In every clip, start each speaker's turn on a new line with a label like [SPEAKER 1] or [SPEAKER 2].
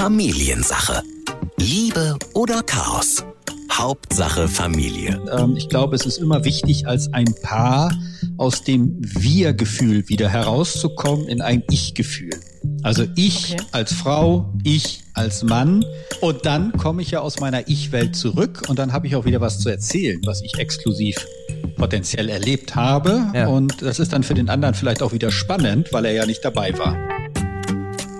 [SPEAKER 1] Familiensache. Liebe oder Chaos? Hauptsache Familie.
[SPEAKER 2] Ähm, ich glaube, es ist immer wichtig, als ein Paar aus dem Wir-Gefühl wieder herauszukommen in ein Ich-Gefühl. Also ich
[SPEAKER 3] Okay.
[SPEAKER 2] als Frau, ich als Mann. Und dann komme ich ja aus meiner Ich-Welt zurück und dann habe ich auch wieder was zu erzählen, was ich exklusiv potenziell erlebt habe.
[SPEAKER 4] Ja.
[SPEAKER 2] Und das ist dann für den anderen vielleicht auch wieder spannend, weil er ja nicht dabei war.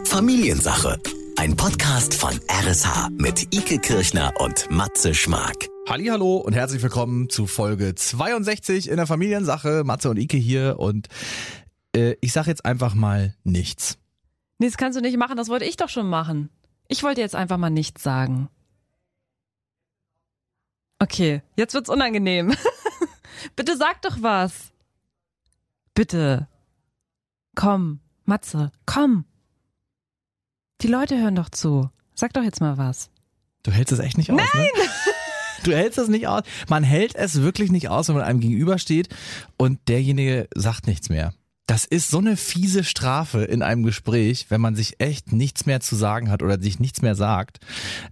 [SPEAKER 1] Familiensache. Ein Podcast von RSH mit Ike Kirchner und Matze Schmark.
[SPEAKER 4] Hallo und herzlich willkommen zu Folge 62 in der Familiensache. Matze und Ike hier und äh, ich sag jetzt einfach mal nichts.
[SPEAKER 3] Nee, das kannst du nicht machen, das wollte ich doch schon machen. Ich wollte jetzt einfach mal nichts sagen. Okay, jetzt wird's unangenehm. Bitte sag doch was. Bitte. Komm, Matze, komm. Die Leute hören doch zu. Sag doch jetzt mal was.
[SPEAKER 4] Du hältst es echt nicht aus, Nein! Ne? Du hältst es nicht aus. Man hält es wirklich nicht aus, wenn man einem gegenübersteht und derjenige sagt nichts mehr. Das ist so eine fiese Strafe in einem Gespräch, wenn man sich echt nichts mehr zu sagen hat oder sich nichts mehr sagt.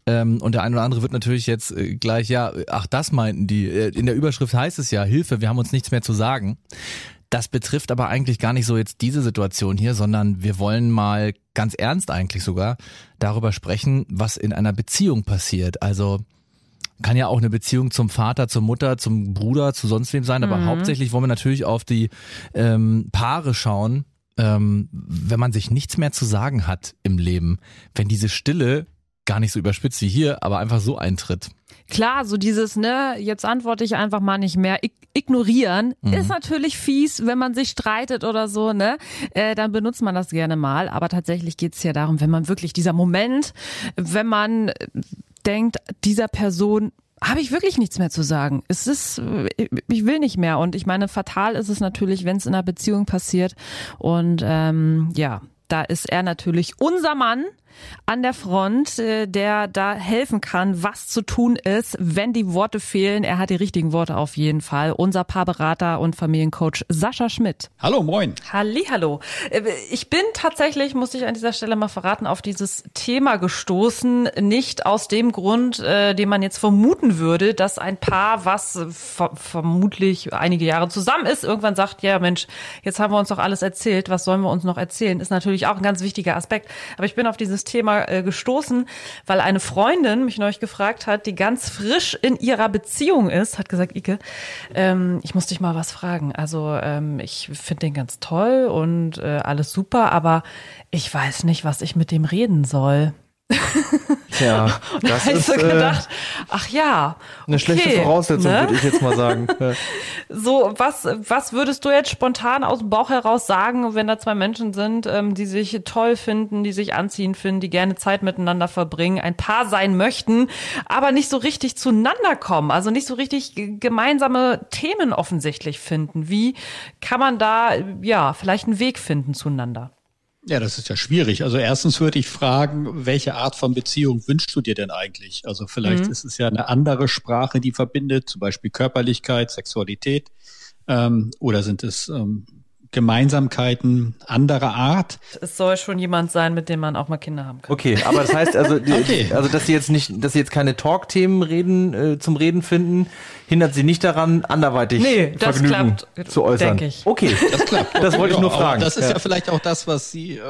[SPEAKER 4] Ähm, und der eine oder andere wird natürlich jetzt äh, gleich, ja, ach, das meinten die. Äh, In der Überschrift heißt es ja, Hilfe, wir haben uns nichts mehr zu sagen. Das betrifft aber eigentlich gar nicht so jetzt diese Situation hier, sondern wir wollen mal ganz ernst eigentlich sogar darüber sprechen, was in einer Beziehung passiert. Also kann ja auch eine Beziehung zum Vater, zur Mutter, zum Bruder, zu sonst wem sein, aber hauptsächlich wollen wir natürlich auf die ähm, Paare schauen, ähm, wenn man sich nichts mehr zu sagen hat im Leben, wenn diese Stille gar nicht so überspitzt wie hier, aber einfach so eintritt.
[SPEAKER 3] Klar, so dieses, ne, jetzt antworte ich einfach mal nicht mehr. Ig ignorieren ist natürlich fies, wenn man sich streitet oder so, ne? Äh, dann benutzt man das gerne mal. Aber tatsächlich geht's ja darum, wenn man wirklich dieser Moment, wenn man denkt, dieser Person habe ich wirklich nichts mehr zu sagen. Es ist, äh, ich will nicht mehr. Und ich meine, fatal ist es natürlich, wenn es in einer Beziehung passiert. Und ähm, ja, da ist er natürlich unser Mann an der Front, äh, der da helfen kann, was zu tun ist, wenn die Worte fehlen. Er hat die richtigen Worte auf jeden Fall. Unser Paarberater und Familiencoach Sascha Schmidt.
[SPEAKER 2] Hallo, moin.
[SPEAKER 3] Hallihallo. Äh, Ich bin tatsächlich, muss ich an dieser Stelle mal verraten, auf dieses Thema gestoßen. Nicht aus dem Grund, äh, den man jetzt vermuten würde, dass ein Paar, was ver vermutlich einige Jahre zusammen ist, irgendwann sagt, ja Mensch, jetzt haben wir uns doch alles erzählt, was sollen wir uns noch erzählen? Ist natürlich auch ein ganz wichtiger Aspekt. Aber ich bin auf dieses Thema äh, gestoßen, weil eine Freundin mich neulich gefragt hat, die ganz frisch in ihrer Beziehung ist, hat gesagt, Ike, ähm, ich muss dich mal was fragen. Also ähm, ich finde den ganz toll und äh, alles super, aber ich weiß nicht, was ich mit dem reden soll. Da
[SPEAKER 5] das ist
[SPEAKER 3] so
[SPEAKER 5] äh,
[SPEAKER 3] gedacht, ach ja,
[SPEAKER 5] eine schlechte
[SPEAKER 3] okay,
[SPEAKER 5] Voraussetzung,
[SPEAKER 3] ne?
[SPEAKER 5] würde ich jetzt mal sagen. Ja.
[SPEAKER 3] So, was, was würdest du jetzt spontan aus dem Bauch heraus sagen, wenn da zwei Menschen sind, ähm, die sich toll finden, die sich anziehen finden, die gerne Zeit miteinander verbringen, ein Paar sein möchten, aber nicht so richtig zueinander kommen, also nicht so richtig gemeinsame Themen offensichtlich finden? Wie kann man da, ja, vielleicht einen Weg finden zueinander?
[SPEAKER 2] Ja, das ist ja schwierig. Also erstens würde ich fragen, welche Art von Beziehung wünschst du dir denn eigentlich? Also vielleicht ist es ja eine andere Sprache, die verbindet, zum Beispiel Körperlichkeit, Sexualität, ähm, oder sind es ähm, Gemeinsamkeiten anderer Art?
[SPEAKER 3] Es soll schon jemand sein, mit dem man auch mal Kinder haben kann.
[SPEAKER 5] Okay, aber das heißt also, die,
[SPEAKER 2] Okay.
[SPEAKER 5] also dass sie jetzt nicht, dass sie jetzt keine Talk-Themen reden äh, zum Reden finden, hindert sie nicht daran, anderweitig
[SPEAKER 3] Nee, das
[SPEAKER 5] Vergnügen
[SPEAKER 3] klappt,
[SPEAKER 5] zu äußern.
[SPEAKER 3] denk ich.
[SPEAKER 5] Okay,
[SPEAKER 2] Das klappt.
[SPEAKER 5] Das wollte ich nur
[SPEAKER 2] aber
[SPEAKER 5] fragen.
[SPEAKER 2] Das ist ja.
[SPEAKER 5] Ja.
[SPEAKER 2] vielleicht auch das, was sie, äh,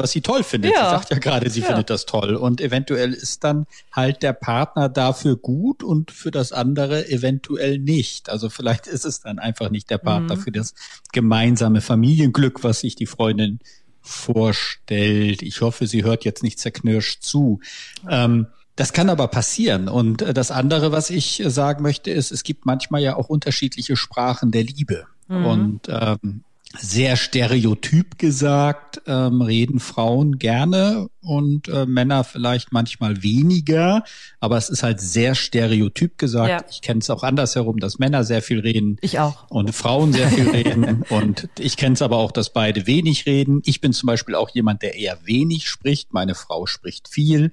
[SPEAKER 2] was sie toll findet.
[SPEAKER 3] Ja.
[SPEAKER 2] Sie sagt ja gerade, sie
[SPEAKER 3] Ja.
[SPEAKER 2] findet das toll. Und eventuell ist dann halt der Partner dafür gut und für das andere eventuell nicht. Also vielleicht ist es dann einfach nicht der Partner
[SPEAKER 3] Mhm.
[SPEAKER 2] für das gemeinsame Familienglück, was sich die Freundin vorstellt. Ich hoffe, sie hört jetzt nicht zerknirscht zu. Ähm, das kann aber passieren. Und äh, das andere, was ich äh, sagen möchte, ist, es gibt manchmal ja auch unterschiedliche Sprachen der Liebe. Und ähm, sehr stereotyp gesagt, ähm, reden Frauen gerne und äh, Männer vielleicht manchmal weniger, aber es ist halt sehr stereotyp gesagt.
[SPEAKER 3] Ja.
[SPEAKER 2] Ich kenne es auch andersherum, dass Männer sehr viel reden
[SPEAKER 3] Ich auch.
[SPEAKER 2] und Frauen sehr viel reden. Und ich kenne es aber auch, dass beide wenig reden. Ich bin zum Beispiel auch jemand, der eher wenig spricht. Meine Frau spricht viel.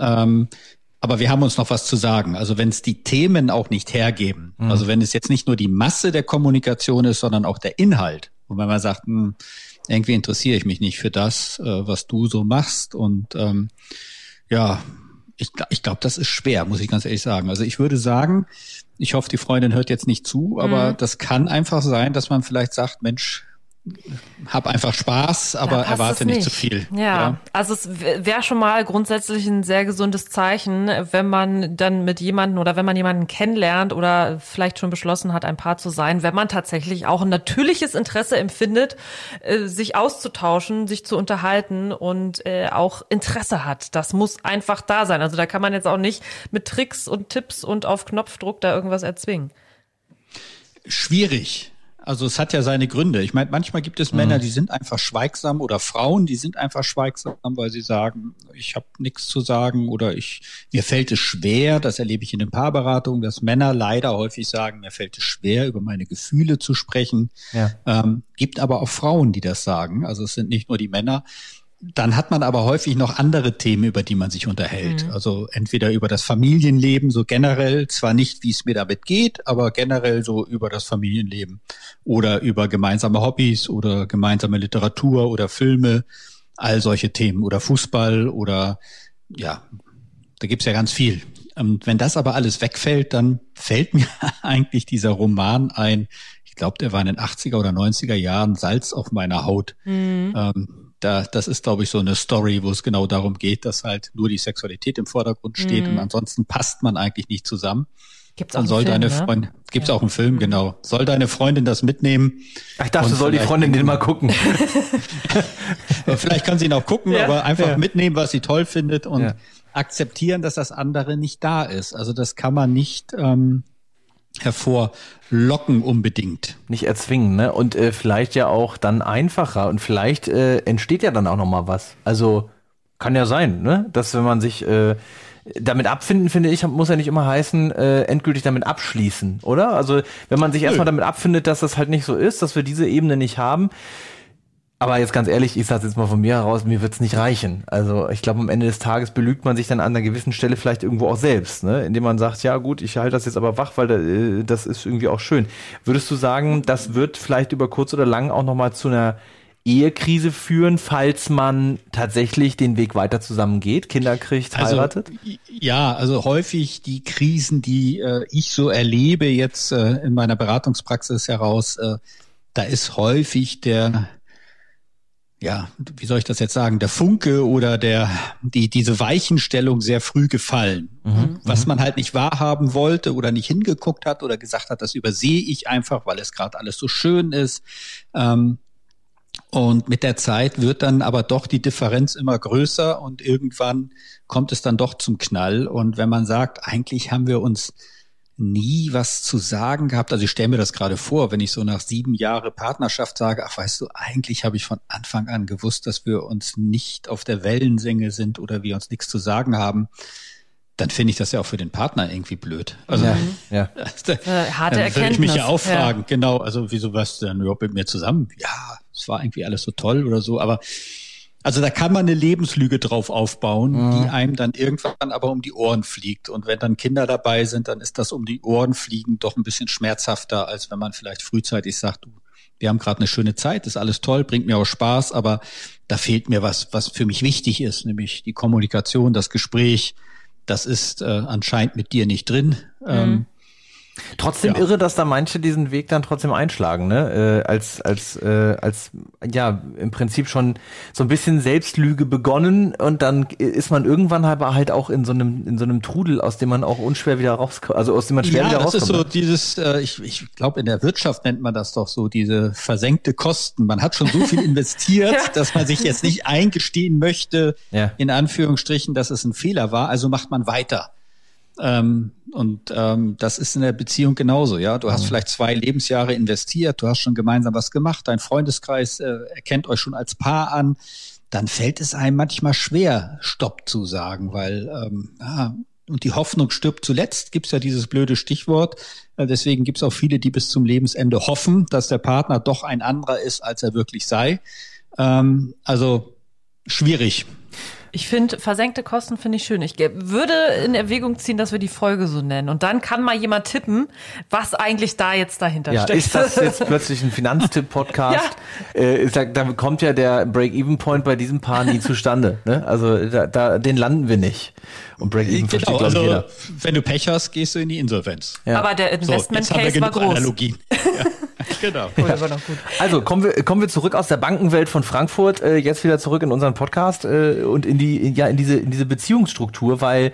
[SPEAKER 2] Ähm, aber wir haben uns noch was zu sagen. Also wenn es die Themen auch nicht hergeben, also wenn es jetzt nicht nur die Masse der Kommunikation ist, sondern auch der Inhalt. Und wenn man sagt, hm, irgendwie interessiere ich mich nicht für das, äh, was du so machst und ähm, ja, ich, ich glaube, das ist schwer, muss ich ganz ehrlich sagen. Also ich würde sagen, ich hoffe, die Freundin hört jetzt nicht zu, aber mhm. das kann einfach sein, dass man vielleicht sagt, Mensch, hab einfach Spaß, aber erwarte nicht. nicht zu viel.
[SPEAKER 3] Ja, ja. also es wäre schon mal grundsätzlich ein sehr gesundes Zeichen, wenn man dann mit jemanden oder wenn man jemanden kennenlernt oder vielleicht schon beschlossen hat, ein Paar zu sein, wenn man tatsächlich auch ein natürliches Interesse empfindet, äh, sich auszutauschen, sich zu unterhalten und äh, auch Interesse hat. Das muss einfach da sein. Also da kann man jetzt auch nicht mit Tricks und Tipps und auf Knopfdruck da irgendwas erzwingen.
[SPEAKER 2] Schwierig. Also es hat ja seine Gründe. Ich meine, manchmal gibt es Männer, mhm. die sind einfach schweigsam oder Frauen, die sind einfach schweigsam, weil sie sagen, ich habe nichts zu sagen oder ich mir fällt es schwer, das erlebe ich in den Paarberatungen, dass Männer leider häufig sagen, mir fällt es schwer, über meine Gefühle zu sprechen. Ja. Ähm, gibt aber auch Frauen, die das sagen. Also es sind nicht nur die Männer. Dann hat man aber häufig noch andere Themen, über die man sich unterhält. Mhm. Also entweder über das Familienleben, so generell, zwar nicht, wie es mir damit geht, aber generell so über das Familienleben oder über gemeinsame Hobbys oder gemeinsame Literatur oder Filme, all solche Themen oder Fußball oder ja, da gibt's ja ganz viel. Und wenn das aber alles wegfällt, dann fällt mir eigentlich dieser Roman ein. Ich glaube, der war in den 80er oder 90er Jahren Salz auf meiner Haut. Mhm. Ähm, da, das ist, glaube ich, so eine Story, wo es genau darum geht, dass halt nur die Sexualität im Vordergrund steht mhm. und ansonsten passt man eigentlich nicht zusammen.
[SPEAKER 3] Gibt's auch
[SPEAKER 2] Dann soll
[SPEAKER 3] Film,
[SPEAKER 2] deine
[SPEAKER 3] ne?
[SPEAKER 2] Freundin, gibt's ja. auch einen Film, mhm. genau. Soll deine Freundin das mitnehmen?
[SPEAKER 5] Ich dachte, soll die Freundin den mal gucken.
[SPEAKER 2] vielleicht kann sie ihn auch gucken, ja. aber einfach ja. mitnehmen, was sie toll findet und akzeptieren, dass das andere nicht da ist. Also das kann man nicht ähm, hervorlocken unbedingt.
[SPEAKER 5] Nicht erzwingen, ne? Und äh, vielleicht ja auch dann einfacher und vielleicht äh, entsteht ja dann auch noch mal was. Also kann ja sein, ne? Dass wenn man sich äh, damit abfinden, finde ich, muss ja nicht immer heißen, äh, endgültig damit abschließen, oder? Also wenn man sich erstmal damit abfindet, dass das halt nicht so ist, dass wir diese Ebene nicht haben, aber jetzt ganz ehrlich, ich sage jetzt mal von mir heraus, mir wird's nicht reichen. Also ich glaube, am Ende des Tages belügt man sich dann an einer gewissen Stelle vielleicht irgendwo auch selbst, ne? indem man sagt, ja gut, ich halte das jetzt aber wach, weil äh, das ist irgendwie auch schön. Würdest du sagen, das wird vielleicht über kurz oder lang auch nochmal zu einer Ehekrise führen, falls man tatsächlich den Weg weiter zusammengeht, Kinder kriegt, also, heiratet?
[SPEAKER 2] Also, ja, also häufig die Krisen, die äh, ich so erlebe jetzt äh, in meiner Beratungspraxis heraus, äh, da ist häufig der ja, wie soll ich das jetzt sagen, der Funke oder der, die, diese Weichenstellung sehr früh gefallen. Mhm, was mhm. man halt nicht wahrhaben wollte oder nicht hingeguckt hat oder gesagt hat, das übersehe ich einfach, weil es gerade alles so schön ist. Ähm, und mit der Zeit wird dann aber doch die Differenz immer größer und irgendwann kommt es dann doch zum Knall. Und wenn man sagt, eigentlich haben wir uns nie was zu sagen gehabt. Also ich stelle mir das gerade vor, wenn ich so nach sieben Jahre Partnerschaft sage, ach weißt du, eigentlich habe ich von Anfang an gewusst, dass wir uns nicht auf der Wellensinge sind oder wir uns nichts zu sagen haben dann finde ich das ja auch für den Partner irgendwie blöd. Also ja, ja.
[SPEAKER 3] Da, äh, harte
[SPEAKER 2] dann würde ich mich ja auch fragen, ja. genau, also wieso warst du denn überhaupt mit mir zusammen? Ja, es war irgendwie alles so toll oder so, aber also da kann man eine Lebenslüge drauf aufbauen, mhm. die einem dann irgendwann aber um die Ohren fliegt. Und wenn dann Kinder dabei sind, dann ist das um die Ohren fliegen doch ein bisschen schmerzhafter, als wenn man vielleicht frühzeitig sagt, du, wir haben gerade eine schöne Zeit, ist alles toll, bringt mir auch Spaß, aber da fehlt mir was, was für mich wichtig ist, nämlich die Kommunikation, das Gespräch. Das ist äh, anscheinend mit dir nicht drin. Mhm. Ähm,
[SPEAKER 5] Trotzdem ja. irre, dass da manche diesen Weg dann trotzdem einschlagen, ne? Äh, als als äh, als ja im Prinzip schon so ein bisschen Selbstlüge begonnen und dann ist man irgendwann aber halt auch in so einem in so einem Trudel, aus dem man auch unschwer wieder rauskommt, also aus dem man schwer
[SPEAKER 2] ja,
[SPEAKER 5] wieder rauskommt.
[SPEAKER 2] Ja, das ist so dieses, äh, ich ich glaube in der Wirtschaft nennt man das doch so diese versenkte Kosten. Man hat schon so viel investiert, ja. dass man sich jetzt nicht eingestehen möchte, in Anführungsstrichen, dass es ein Fehler war. Also macht man weiter. Ähm, und ähm, das ist in der Beziehung genauso, ja. Du hast mhm. vielleicht zwei Lebensjahre investiert, du hast schon gemeinsam was gemacht, dein Freundeskreis äh, erkennt euch schon als Paar an. Dann fällt es einem manchmal schwer, Stopp zu sagen, weil ähm, ja, und die Hoffnung stirbt zuletzt, gibt's ja dieses blöde Stichwort. Äh, deswegen gibt's auch viele, die bis zum Lebensende hoffen, dass der Partner doch ein anderer ist, als er wirklich sei. Ähm, also schwierig.
[SPEAKER 3] Ich finde, versenkte Kosten finde ich schön. Ich würde in Erwägung ziehen, dass wir die Folge so nennen. Und dann kann mal jemand tippen, was eigentlich da jetzt dahinter
[SPEAKER 5] Ja,
[SPEAKER 3] steckt.
[SPEAKER 5] ist das jetzt plötzlich ein Finanztipp-Podcast? Äh, ich sag, da kommt ja der Break-Even-Point bei diesem Paar nie zustande. Ne? Also da, da, den landen wir nicht. Und Break-Even versteht,
[SPEAKER 2] Genau,
[SPEAKER 5] glaube ich,
[SPEAKER 2] also
[SPEAKER 5] jeder.
[SPEAKER 2] wenn du Pech hast, gehst du in die Insolvenz.
[SPEAKER 5] Ja.
[SPEAKER 3] Aber der
[SPEAKER 2] So,
[SPEAKER 3] Investment
[SPEAKER 2] jetzt haben wir
[SPEAKER 3] Case war groß.
[SPEAKER 2] Analogien. ja, genau.
[SPEAKER 3] Oh, noch gut.
[SPEAKER 5] Also kommen wir, kommen wir zurück aus der Bankenwelt von Frankfurt, äh, jetzt wieder zurück in unseren Podcast äh, und in die, in, ja, in diese, in diese Beziehungsstruktur, weil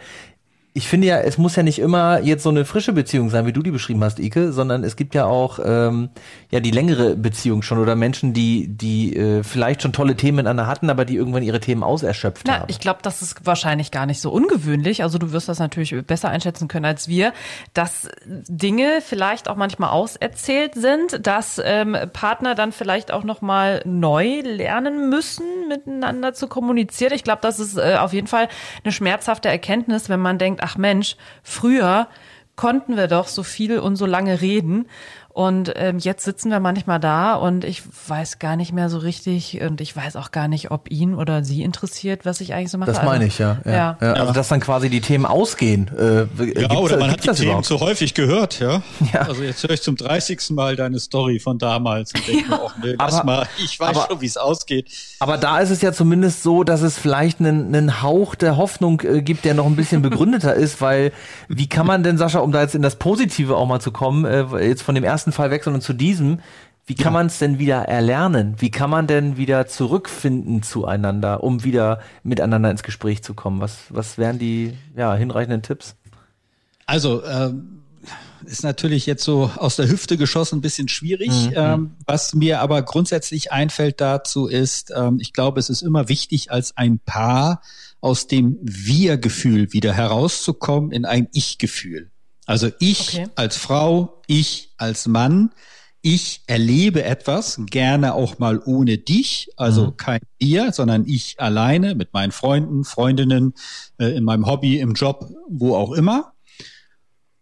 [SPEAKER 5] ich finde ja, es muss ja nicht immer jetzt so eine frische Beziehung sein, wie du die beschrieben hast, Ike, sondern es gibt ja auch ähm, ja die längere Beziehung schon oder Menschen, die die äh, vielleicht schon tolle Themen miteinander hatten, aber die irgendwann ihre Themen auserschöpft
[SPEAKER 3] Na,
[SPEAKER 5] haben.
[SPEAKER 3] ich glaube, das ist wahrscheinlich gar nicht so ungewöhnlich. Also du wirst das natürlich besser einschätzen können als wir, dass Dinge vielleicht auch manchmal auserzählt sind, dass ähm, Partner dann vielleicht auch noch mal neu lernen müssen, miteinander zu kommunizieren. Ich glaube, das ist äh, auf jeden Fall eine schmerzhafte Erkenntnis, wenn man denkt, ach Mensch, früher konnten wir doch so viel und so lange reden. Und ähm, jetzt sitzen wir manchmal da und ich weiß gar nicht mehr so richtig und ich weiß auch gar nicht, ob ihn oder sie interessiert, was ich eigentlich so mache.
[SPEAKER 5] das meine
[SPEAKER 3] Also,
[SPEAKER 5] ich, ja. ja.
[SPEAKER 3] Ja.
[SPEAKER 5] ja. Also dass dann quasi die Themen ausgehen. Äh,
[SPEAKER 2] Ja, oder man hat die
[SPEAKER 5] das
[SPEAKER 2] Themen
[SPEAKER 5] überhaupt?
[SPEAKER 2] zu häufig gehört, ja?
[SPEAKER 5] Ja.
[SPEAKER 2] Also jetzt höre ich zum 30. Mal deine Story von damals und denke mir, ach nee, lass
[SPEAKER 5] Aber-
[SPEAKER 2] mal, ich weiß
[SPEAKER 5] aber-
[SPEAKER 2] schon, wie es ausgeht.
[SPEAKER 5] Aber da ist es ja zumindest so, dass es vielleicht einen, einen Hauch der Hoffnung äh, gibt, der noch ein bisschen begründeter ist, weil wie kann man denn, Sascha, um da jetzt in das Positive auch mal zu kommen, äh, jetzt von dem ersten Fall wechseln und zu diesem, wie kann man es denn wieder erlernen? Wie kann man denn wieder zurückfinden zueinander, um wieder miteinander ins Gespräch zu kommen? Was, was wären die ja, hinreichenden Tipps?
[SPEAKER 2] Also, ähm, ist natürlich jetzt so aus der Hüfte geschossen ein bisschen schwierig. Ähm, was mir aber grundsätzlich einfällt dazu ist, ähm, ich glaube, es ist immer wichtig, als ein Paar aus dem Wir-Gefühl wieder herauszukommen in ein Ich-Gefühl. Also ich
[SPEAKER 3] Okay.
[SPEAKER 2] als Frau, ich als Mann, ich erlebe etwas, gerne auch mal ohne dich, also kein ihr, sondern ich alleine mit meinen Freunden, Freundinnen, äh, in meinem Hobby, im Job, wo auch immer.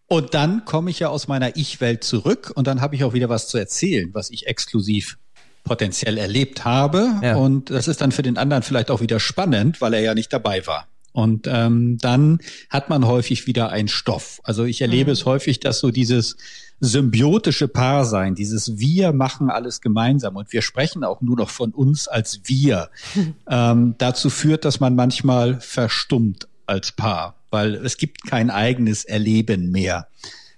[SPEAKER 2] Und dann komme ich ja aus meiner Ich-Welt zurück und dann habe ich auch wieder was zu erzählen, was ich exklusiv potenziell erlebt habe.
[SPEAKER 5] Ja.
[SPEAKER 2] Und das ist dann für den anderen vielleicht auch wieder spannend, weil er ja nicht dabei war. Und ähm, dann hat man häufig wieder einen Stoff. Also ich erlebe es häufig, dass so dieses symbiotische Paarsein, dieses Wir machen alles gemeinsam und wir sprechen auch nur noch von uns als wir, ähm, dazu führt, dass man manchmal verstummt als Paar, weil es gibt kein eigenes Erleben mehr.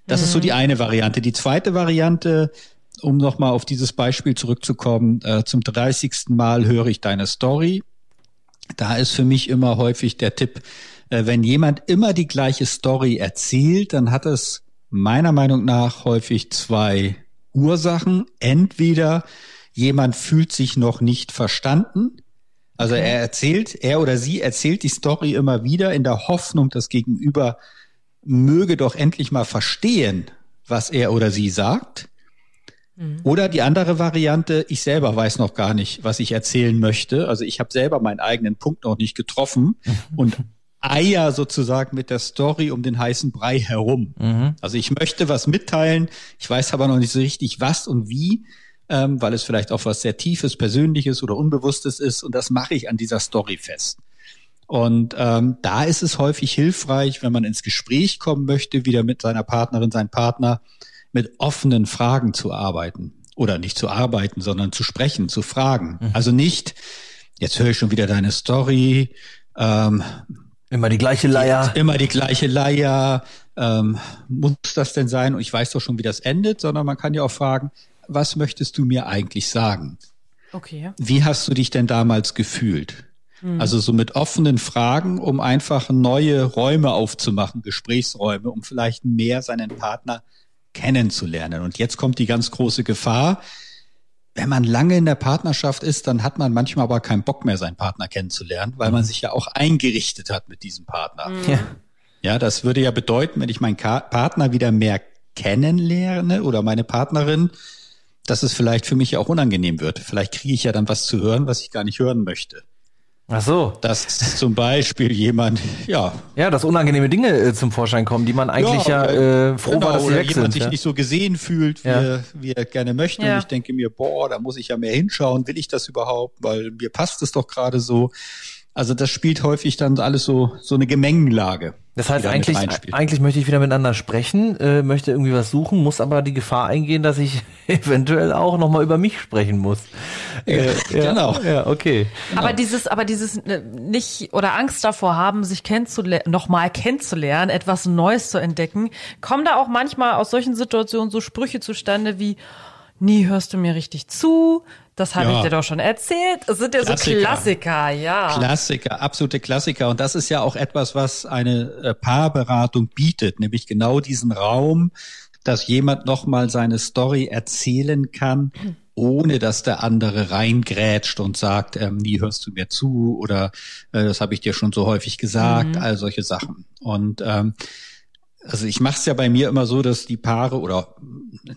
[SPEAKER 2] Das ist so die eine Variante. Die zweite Variante, um nochmal auf dieses Beispiel zurückzukommen, äh, zum 30. Mal höre ich deine Story. Da ist für mich immer häufig der Tipp, äh, wenn jemand immer die gleiche Story erzählt, dann hat es meiner Meinung nach häufig zwei Ursachen. Entweder jemand fühlt sich noch nicht verstanden. Also er erzählt, er oder sie erzählt die Story immer wieder in der Hoffnung, das Gegenüber möge doch endlich mal verstehen, was er oder sie sagt. Oder die andere Variante, ich selber weiß noch gar nicht, was ich erzählen möchte. Also ich habe selber meinen eigenen Punkt noch nicht getroffen und eier sozusagen mit der Story um den heißen Brei herum. Also ich möchte was mitteilen, ich weiß aber noch nicht so richtig was und wie, ähm, weil es vielleicht auch was sehr Tiefes, Persönliches oder Unbewusstes ist und das mache ich an dieser Story fest. Und ähm, da ist es häufig hilfreich, wenn man ins Gespräch kommen möchte, wieder mit seiner Partnerin, seinem Partner, mit offenen Fragen zu arbeiten. Oder nicht zu arbeiten, sondern zu sprechen, zu fragen. Also nicht, jetzt höre ich schon wieder deine Story, ähm,
[SPEAKER 5] Immer die gleiche Leier.
[SPEAKER 2] immer die gleiche Leier, ähm, muss das denn sein? Und ich weiß doch schon, wie das endet, sondern man kann ja auch fragen, was möchtest du mir eigentlich sagen?
[SPEAKER 3] Okay.
[SPEAKER 2] Wie hast du dich denn damals gefühlt? Also so mit offenen Fragen, um einfach neue Räume aufzumachen, Gesprächsräume, um vielleicht mehr seinen Partner kennenzulernen. Und jetzt kommt die ganz große Gefahr. Wenn man lange in der Partnerschaft ist, dann hat man manchmal aber keinen Bock mehr, seinen Partner kennenzulernen, weil man sich ja auch eingerichtet hat mit diesem Partner.
[SPEAKER 5] Ja.
[SPEAKER 2] Ja, das würde ja bedeuten, wenn ich meinen Ka Partner wieder mehr kennenlerne oder meine Partnerin, dass es vielleicht für mich ja auch unangenehm wird. Vielleicht kriege ich ja dann was zu hören, was ich gar nicht hören möchte.
[SPEAKER 5] Ach so.
[SPEAKER 2] Dass zum Beispiel jemand, ja,
[SPEAKER 5] Ja, dass unangenehme Dinge äh, zum Vorschein kommen, die man eigentlich ja,
[SPEAKER 2] äh,
[SPEAKER 5] äh, froh
[SPEAKER 2] genau,
[SPEAKER 5] war, dass sie
[SPEAKER 2] oder
[SPEAKER 5] weg
[SPEAKER 2] jemand
[SPEAKER 5] sind.
[SPEAKER 2] sich
[SPEAKER 5] Ja.
[SPEAKER 2] nicht so gesehen fühlt, wie,
[SPEAKER 5] Ja.
[SPEAKER 2] er, wie er gerne möchte.
[SPEAKER 3] Ja.
[SPEAKER 2] Und ich denke mir, boah, da muss ich ja mehr hinschauen. Will ich das überhaupt? Weil mir passt es doch gerade so. Also das spielt häufig dann alles so, so eine Gemengenlage.
[SPEAKER 5] Das heißt, eigentlich, eigentlich möchte ich wieder miteinander sprechen, äh, möchte irgendwie was suchen, muss aber die Gefahr eingehen, dass ich eventuell auch nochmal über mich sprechen muss.
[SPEAKER 2] Äh, ja, genau.
[SPEAKER 5] Ja, okay.
[SPEAKER 3] Aber dieses, aber dieses äh, nicht oder Angst davor haben, sich kennenzulernen, nochmal kennenzulernen, etwas Neues zu entdecken, kommen da auch manchmal aus solchen Situationen so Sprüche zustande wie, nie hörst du mir richtig zu, das habe ja. ich dir doch schon erzählt. Das sind ja Klassiker. so Klassiker, ja.
[SPEAKER 2] Klassiker, absolute Klassiker. Und das ist ja auch etwas, was eine äh, Paarberatung bietet, nämlich genau diesen Raum, dass jemand nochmal seine Story erzählen kann, ohne dass der andere reingrätscht und sagt, ähm, nie hörst du mir zu oder äh, das habe ich dir schon so häufig gesagt, mhm. all solche Sachen. Und ähm, also ich mache es ja bei mir immer so, dass die Paare oder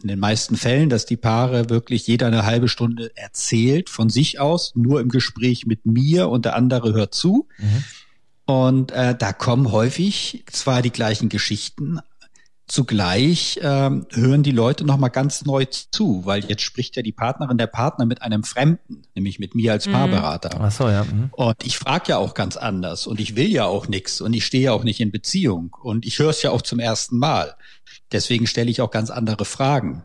[SPEAKER 2] in den meisten Fällen, dass die Paare wirklich jeder eine halbe Stunde erzählt von sich aus, nur im Gespräch mit mir und der andere hört zu. Mhm. Und äh, da kommen häufig zwar die gleichen Geschichten, Zugleich ähm, hören die Leute noch mal ganz neu zu, weil jetzt spricht ja die Partnerin der Partner mit einem Fremden, nämlich mit mir als mhm. Paarberater.
[SPEAKER 5] Ach so, ja. Mhm.
[SPEAKER 2] Und ich frage ja auch ganz anders und ich will ja auch nichts und ich stehe ja auch nicht in Beziehung und ich höre es ja auch zum ersten Mal. Deswegen stelle ich auch ganz andere Fragen.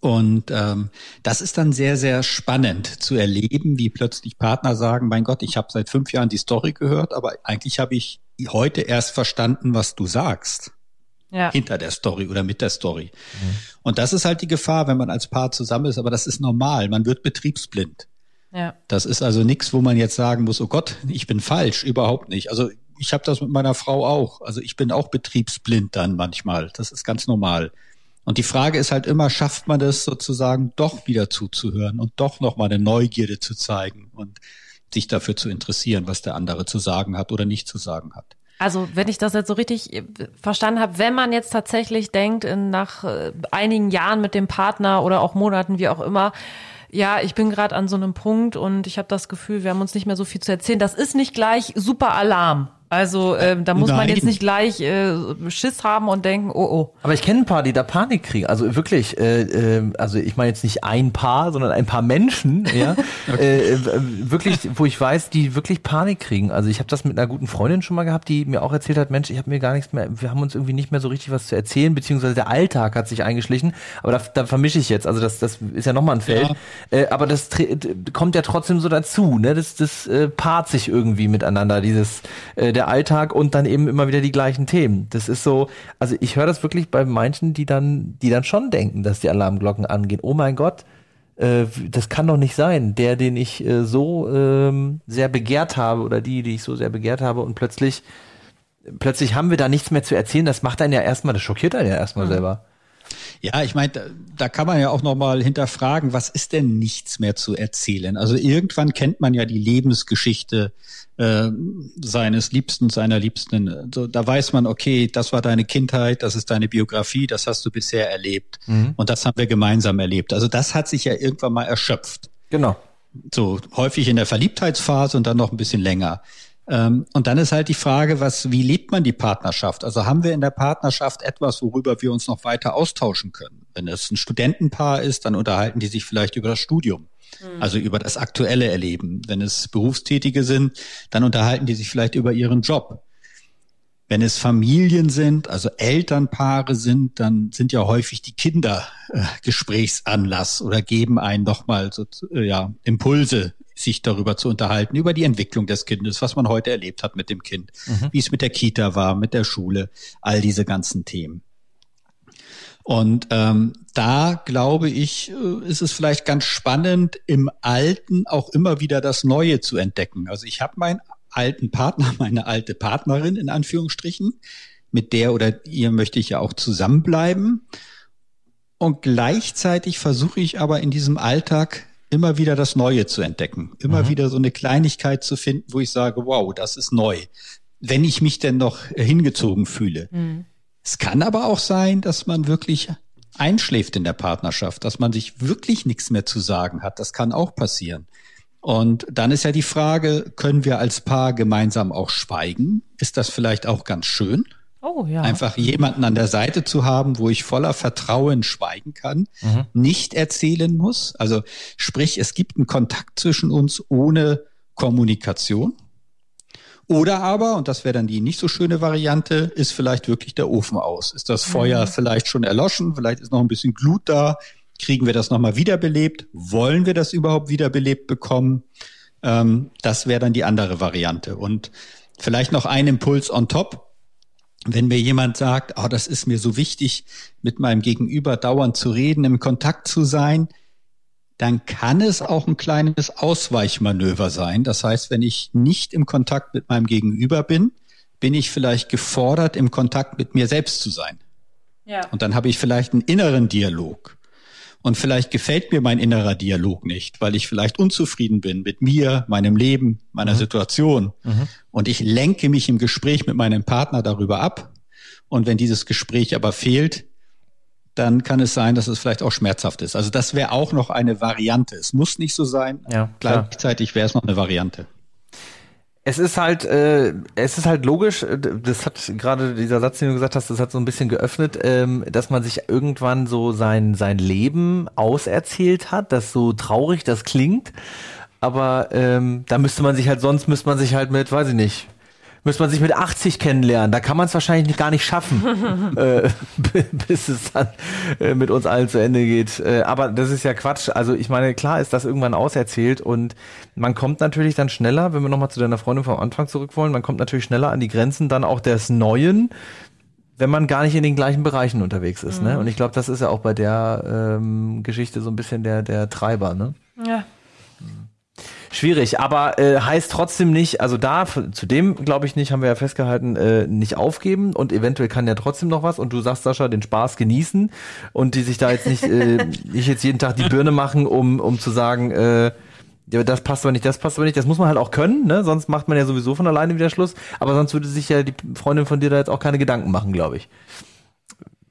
[SPEAKER 2] Und ähm, das ist dann sehr, sehr spannend zu erleben, wie plötzlich Partner sagen, mein Gott, ich habe seit fünf Jahren die Story gehört, aber eigentlich habe ich heute erst verstanden, was du sagst ja. hinter der Story oder mit der Story. Mhm. Und das ist halt die Gefahr, wenn man als Paar zusammen ist, aber das ist normal. Man wird betriebsblind. Ja. Das ist also nichts, wo man jetzt sagen muss, oh Gott, ich bin falsch, überhaupt nicht. Also ich habe das mit meiner Frau auch. Also ich bin auch betriebsblind dann manchmal. Das ist ganz normal. Und die Frage ist halt immer, schafft man das sozusagen doch wieder zuzuhören und doch nochmal eine Neugierde zu zeigen und sich dafür zu interessieren, was der andere zu sagen hat oder nicht zu sagen hat.
[SPEAKER 3] Also wenn ich das jetzt so richtig äh, verstanden habe, wenn man jetzt tatsächlich denkt, in, nach äh, einigen Jahren mit dem Partner oder auch Monaten, wie auch immer, ja, ich bin gerade an so einem Punkt und ich habe das Gefühl, wir haben uns nicht mehr so viel zu erzählen. Das ist nicht gleich super Alarm. Also ähm, da muss Nein. man jetzt nicht gleich äh, Schiss haben und denken, oh oh.
[SPEAKER 5] Aber ich kenne ein paar, die da Panik kriegen. Also wirklich, äh, äh, also ich meine jetzt nicht ein Paar, sondern ein paar Menschen, ja, okay. äh, wirklich, wo ich weiß, die wirklich Panik kriegen. Also ich habe das mit einer guten Freundin schon mal gehabt, die mir auch erzählt hat, Mensch, ich habe mir gar nichts mehr, wir haben uns irgendwie nicht mehr so richtig was zu erzählen, beziehungsweise der Alltag hat sich eingeschlichen. Aber da, da vermische ich jetzt. Also das, das ist ja nochmal ein Feld. Ja. Äh, aber das kommt ja trotzdem so dazu, ne? Das, das äh, paart sich irgendwie miteinander, dieses äh, der der Alltag und dann eben immer wieder die gleichen Themen. Das ist so, also ich höre das wirklich bei manchen, die dann, die dann schon denken, dass die Alarmglocken angehen. Oh mein Gott, äh, das kann doch nicht sein. Der, den ich äh, so ähm, sehr begehrt habe oder die, die ich so sehr begehrt habe und plötzlich, plötzlich haben wir da nichts mehr zu erzählen. Das macht einen ja erstmal, das schockiert einen ja erstmal mhm. selber.
[SPEAKER 2] Ja, ich meine, da, da kann man ja auch nochmal hinterfragen, was ist denn nichts mehr zu erzählen? Also irgendwann kennt man ja die Lebensgeschichte äh, seines Liebsten, seiner Liebsten. Also da weiß man, okay, das war deine Kindheit, das ist deine Biografie, das hast du bisher erlebt. Mhm. Und das haben wir gemeinsam erlebt. Also das hat sich ja irgendwann mal erschöpft.
[SPEAKER 5] Genau.
[SPEAKER 2] So häufig in der Verliebtheitsphase und dann noch ein bisschen länger. Ähm, und dann ist halt die Frage, was, wie lebt man die Partnerschaft? Also haben wir in der Partnerschaft etwas, worüber wir uns noch weiter austauschen können? Wenn es ein Studentenpaar ist, dann unterhalten die sich vielleicht über das Studium. Mhm. Also über das aktuelle Erleben. Wenn es Berufstätige sind, dann unterhalten die sich vielleicht über ihren Job. Wenn es Familien sind, also Elternpaare sind, dann sind ja häufig die Kinder äh, Gesprächsanlass oder geben einen nochmal so, äh, ja, Impulse, sich darüber zu unterhalten, über die Entwicklung des Kindes, was man heute erlebt hat mit dem Kind, mhm. wie es mit der Kita war, mit der Schule, all diese ganzen Themen. Und ähm, da glaube ich, äh, ist es vielleicht ganz spannend, im Alten auch immer wieder das Neue zu entdecken. Also ich habe meinen alten Partner, meine alte Partnerin in Anführungsstrichen, mit der oder ihr möchte ich ja auch zusammenbleiben. Und gleichzeitig versuche ich aber in diesem Alltag immer wieder das Neue zu entdecken, immer mhm. wieder so eine Kleinigkeit zu finden, wo ich sage, wow, das ist neu, wenn ich mich denn noch hingezogen fühle. Mhm. Es kann aber auch sein, dass man wirklich einschläft in der Partnerschaft, dass man sich wirklich nichts mehr zu sagen hat. Das kann auch passieren. Und dann ist ja die Frage, können wir als Paar gemeinsam auch schweigen? Ist das vielleicht auch ganz schön? Oh, ja. Einfach jemanden an der Seite zu haben, wo ich voller Vertrauen schweigen kann, mhm. nicht erzählen muss. Also sprich, es gibt einen Kontakt zwischen uns ohne Kommunikation. Oder aber, und das wäre dann die nicht so schöne Variante, ist vielleicht wirklich der Ofen aus. Ist das Feuer mhm. vielleicht schon erloschen? Vielleicht ist noch ein bisschen Glut da. Kriegen wir das nochmal wiederbelebt? Wollen wir das überhaupt wiederbelebt bekommen? Ähm, das wäre dann die andere Variante. Und vielleicht noch ein Impuls on top. Wenn mir jemand sagt, oh, das ist mir so wichtig, mit meinem Gegenüber dauernd zu reden, im Kontakt zu sein, dann kann es auch ein kleines Ausweichmanöver sein. Das heißt, wenn ich nicht im Kontakt mit meinem Gegenüber bin, bin ich vielleicht gefordert, im Kontakt mit mir selbst zu sein. Ja. Und dann habe ich vielleicht einen inneren Dialog. Und vielleicht gefällt mir mein innerer Dialog nicht, weil ich vielleicht unzufrieden bin mit mir, meinem Leben, meiner mhm. Situation. Mhm. Und ich lenke mich im Gespräch mit meinem Partner darüber ab. Und wenn dieses Gespräch aber fehlt, dann kann es sein, dass es vielleicht auch schmerzhaft ist. Also das wäre auch noch eine Variante. Es muss nicht so sein. Ja, Gleichzeitig wäre es noch eine Variante.
[SPEAKER 5] Es ist halt, äh, es ist halt logisch, äh, das hat gerade dieser Satz, den du gesagt hast, das hat so ein bisschen geöffnet, ähm, dass man sich irgendwann so sein, sein Leben auserzählt hat, das so traurig das klingt. Aber ähm, da müsste man sich halt, sonst müsste man sich halt mit, weiß ich nicht, müsste man sich mit 80 kennenlernen. Da kann man es wahrscheinlich gar nicht schaffen, äh, bis es dann äh, mit uns allen zu Ende geht. Äh, aber das ist ja Quatsch. Also ich meine, klar ist das irgendwann auserzählt und man kommt natürlich dann schneller, wenn wir nochmal zu deiner Freundin vom Anfang zurück wollen, man kommt natürlich schneller an die Grenzen dann auch des Neuen, wenn man gar nicht in den gleichen Bereichen unterwegs ist. Ne? Mhm. Ne? Und ich glaube, das ist ja auch bei der ähm, Geschichte so ein bisschen der, der Treiber. Ne? Schwierig, aber äh, heißt trotzdem nicht, also da, zu dem glaube ich nicht, haben wir ja festgehalten, äh, nicht aufgeben und eventuell kann ja trotzdem noch was und du sagst, Sascha, den Spaß genießen und die sich da jetzt nicht, äh, nicht jetzt jeden Tag die Birne machen, um, um zu sagen, äh, ja, das passt aber nicht, das passt aber nicht. Das muss man halt auch können, ne? Sonst macht man ja sowieso von alleine wieder Schluss. Aber sonst würde sich ja die Freundin von dir da jetzt auch keine Gedanken machen, glaube ich.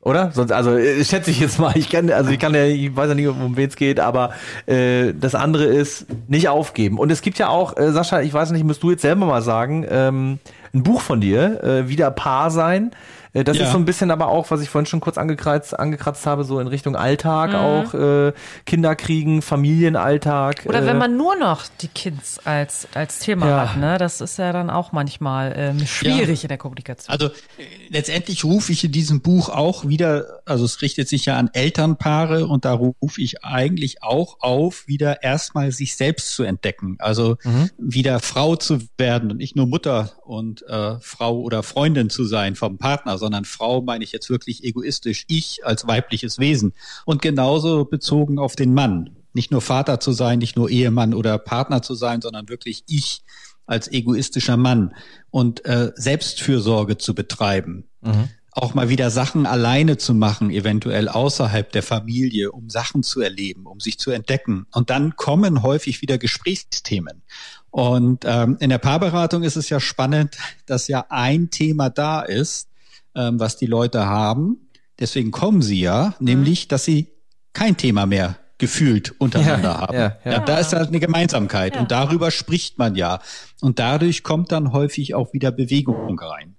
[SPEAKER 5] Oder? Sonst, also äh, schätze ich jetzt mal, ich kann, also ich kann ja, ich weiß ja nicht, um wen es geht, aber äh, das andere ist nicht aufgeben. Und es gibt ja auch, äh, Sascha, ich weiß nicht, musst du jetzt selber mal sagen, ähm, ein Buch von dir, äh, wieder Paar sein. Äh, das ja. ist so ein bisschen aber auch, was ich vorhin schon kurz angekratzt, angekratzt habe, so in Richtung Alltag mhm. auch, äh, Kinder kriegen, Familienalltag.
[SPEAKER 3] Oder äh, wenn man nur noch die Kids als, als Thema ja. hat, ne? Das ist ja dann auch manchmal ähm, schwierig ja. in der Kommunikation.
[SPEAKER 2] Also äh, letztendlich rufe ich in diesem Buch auch wieder, also es richtet sich ja an Elternpaare und da rufe ich eigentlich auch auf, wieder erstmal sich selbst zu entdecken. Also mhm. wieder Frau zu werden und nicht nur Mutter und äh, Frau oder Freundin zu sein vom Partner, sondern Frau meine ich jetzt wirklich egoistisch, ich als weibliches Wesen. Und genauso bezogen auf den Mann. Nicht nur Vater zu sein, nicht nur Ehemann oder Partner zu sein, sondern wirklich ich als egoistischer Mann und äh, Selbstfürsorge zu betreiben. Mhm. Auch mal wieder Sachen alleine zu machen, eventuell außerhalb der Familie, um Sachen zu erleben, um sich zu entdecken. Und dann kommen häufig wieder Gesprächsthemen. Und ähm, in der Paarberatung ist es ja spannend, dass ja ein Thema da ist, ähm, was die Leute haben. Deswegen kommen sie ja, mhm. nämlich, dass sie kein Thema mehr gefühlt untereinander ja, haben. Ja, ja. ja, da ist halt eine Gemeinsamkeit und darüber spricht man ja. Und dadurch kommt dann häufig auch wieder Bewegung rein.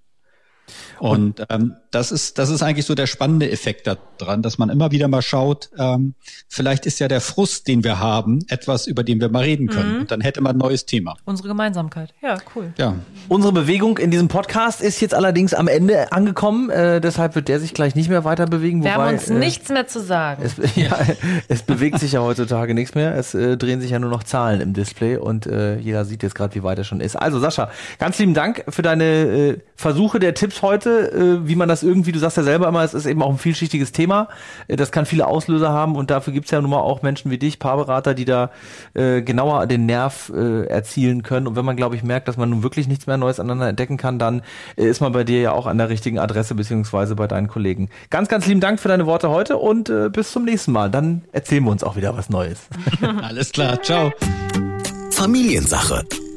[SPEAKER 2] Und ähm, das ist das ist eigentlich so der spannende Effekt daran, dass man immer wieder mal schaut, ähm, vielleicht ist ja der Frust, den wir haben, etwas, über den wir mal reden können. Mhm. Und dann hätte man ein neues Thema.
[SPEAKER 3] Unsere Gemeinsamkeit. Ja, cool.
[SPEAKER 5] Ja. Unsere Bewegung in diesem Podcast ist jetzt allerdings am Ende angekommen. Äh, deshalb wird der sich gleich nicht mehr weiter bewegen.
[SPEAKER 3] Wir wobei, haben uns äh, nichts mehr zu sagen.
[SPEAKER 5] Es, ja, es bewegt sich ja heutzutage nichts mehr. Es äh, drehen sich ja nur noch Zahlen im Display und äh, jeder sieht jetzt gerade, wie weit er schon ist. Also Sascha, ganz lieben Dank für deine äh, Versuche der Tipps heute, äh, wie man das irgendwie, du sagst ja selber immer, es ist eben auch ein vielschichtiges Thema. Äh, das kann viele Auslöser haben und dafür gibt's ja nun mal auch Menschen wie dich, Paarberater, die da äh, genauer den Nerv äh, erzielen können. Und wenn man, glaube ich, merkt, dass man nun wirklich nichts mehr Neues aneinander entdecken kann, dann äh, ist man bei dir ja auch an der richtigen Adresse beziehungsweise bei deinen Kollegen. Ganz, ganz lieben Dank für deine Worte heute und äh, bis zum nächsten Mal. Dann erzählen wir uns auch wieder was Neues.
[SPEAKER 2] Alles klar, ciao.
[SPEAKER 1] Familiensache